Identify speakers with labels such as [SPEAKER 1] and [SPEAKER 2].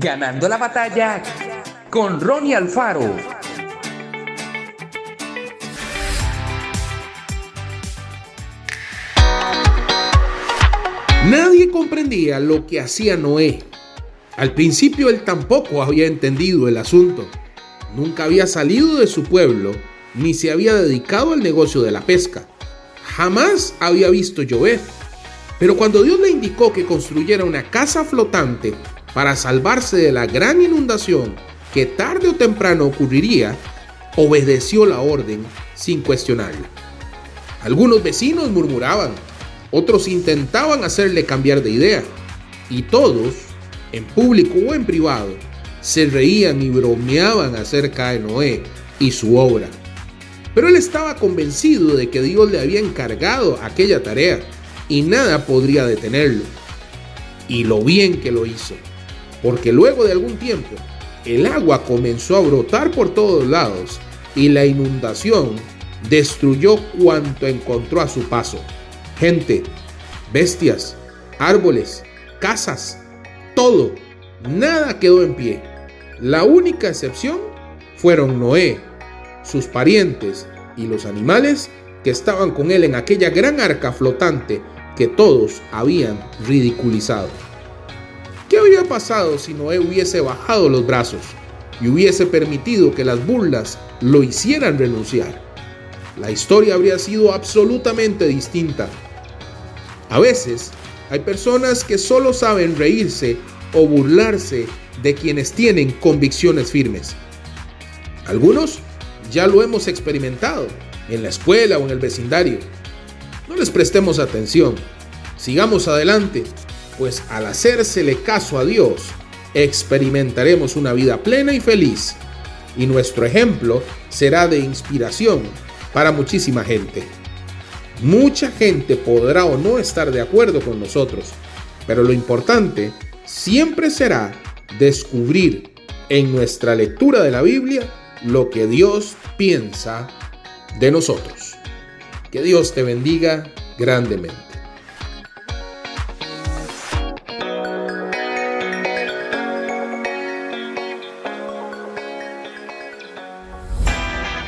[SPEAKER 1] Ganando la batalla con Ronnie Alfaro.
[SPEAKER 2] Nadie comprendía lo que hacía Noé. Al principio él tampoco había entendido el asunto. Nunca había salido de su pueblo ni se había dedicado al negocio de la pesca. Jamás había visto llover. Pero cuando Dios le indicó que construyera una casa flotante para salvarse de la gran inundación que tarde o temprano ocurriría, obedeció la orden sin cuestionarla. Algunos vecinos murmuraban, otros intentaban hacerle cambiar de idea, y todos, en público o en privado, se reían y bromeaban acerca de Noé y su obra. Pero él estaba convencido de que Dios le había encargado aquella tarea y nada podría detenerlo. Y lo bien que lo hizo, porque luego de algún tiempo el agua comenzó a brotar por todos lados y la inundación destruyó cuanto encontró a su paso. Gente, bestias, árboles, casas, todo, nada quedó en pie. La única excepción fueron Noé, sus parientes y los animales que estaban con él en aquella gran arca flotante que todos habían ridiculizado. ¿Qué habría pasado si Noé hubiese bajado los brazos y hubiese permitido que las burlas lo hicieran renunciar? La historia habría sido absolutamente distinta. A veces hay personas que solo saben reírse o burlarse de quienes tienen convicciones firmes. Algunos ya lo hemos experimentado en la escuela o en el vecindario. No les prestemos atención. Sigamos adelante, pues al hacérsele caso a Dios, experimentaremos una vida plena y feliz. Y nuestro ejemplo será de inspiración para muchísima gente. Mucha gente podrá o no estar de acuerdo con nosotros, pero lo importante siempre será descubrir en nuestra lectura de la Biblia lo que Dios piensa de nosotros. Que Dios te bendiga grandemente.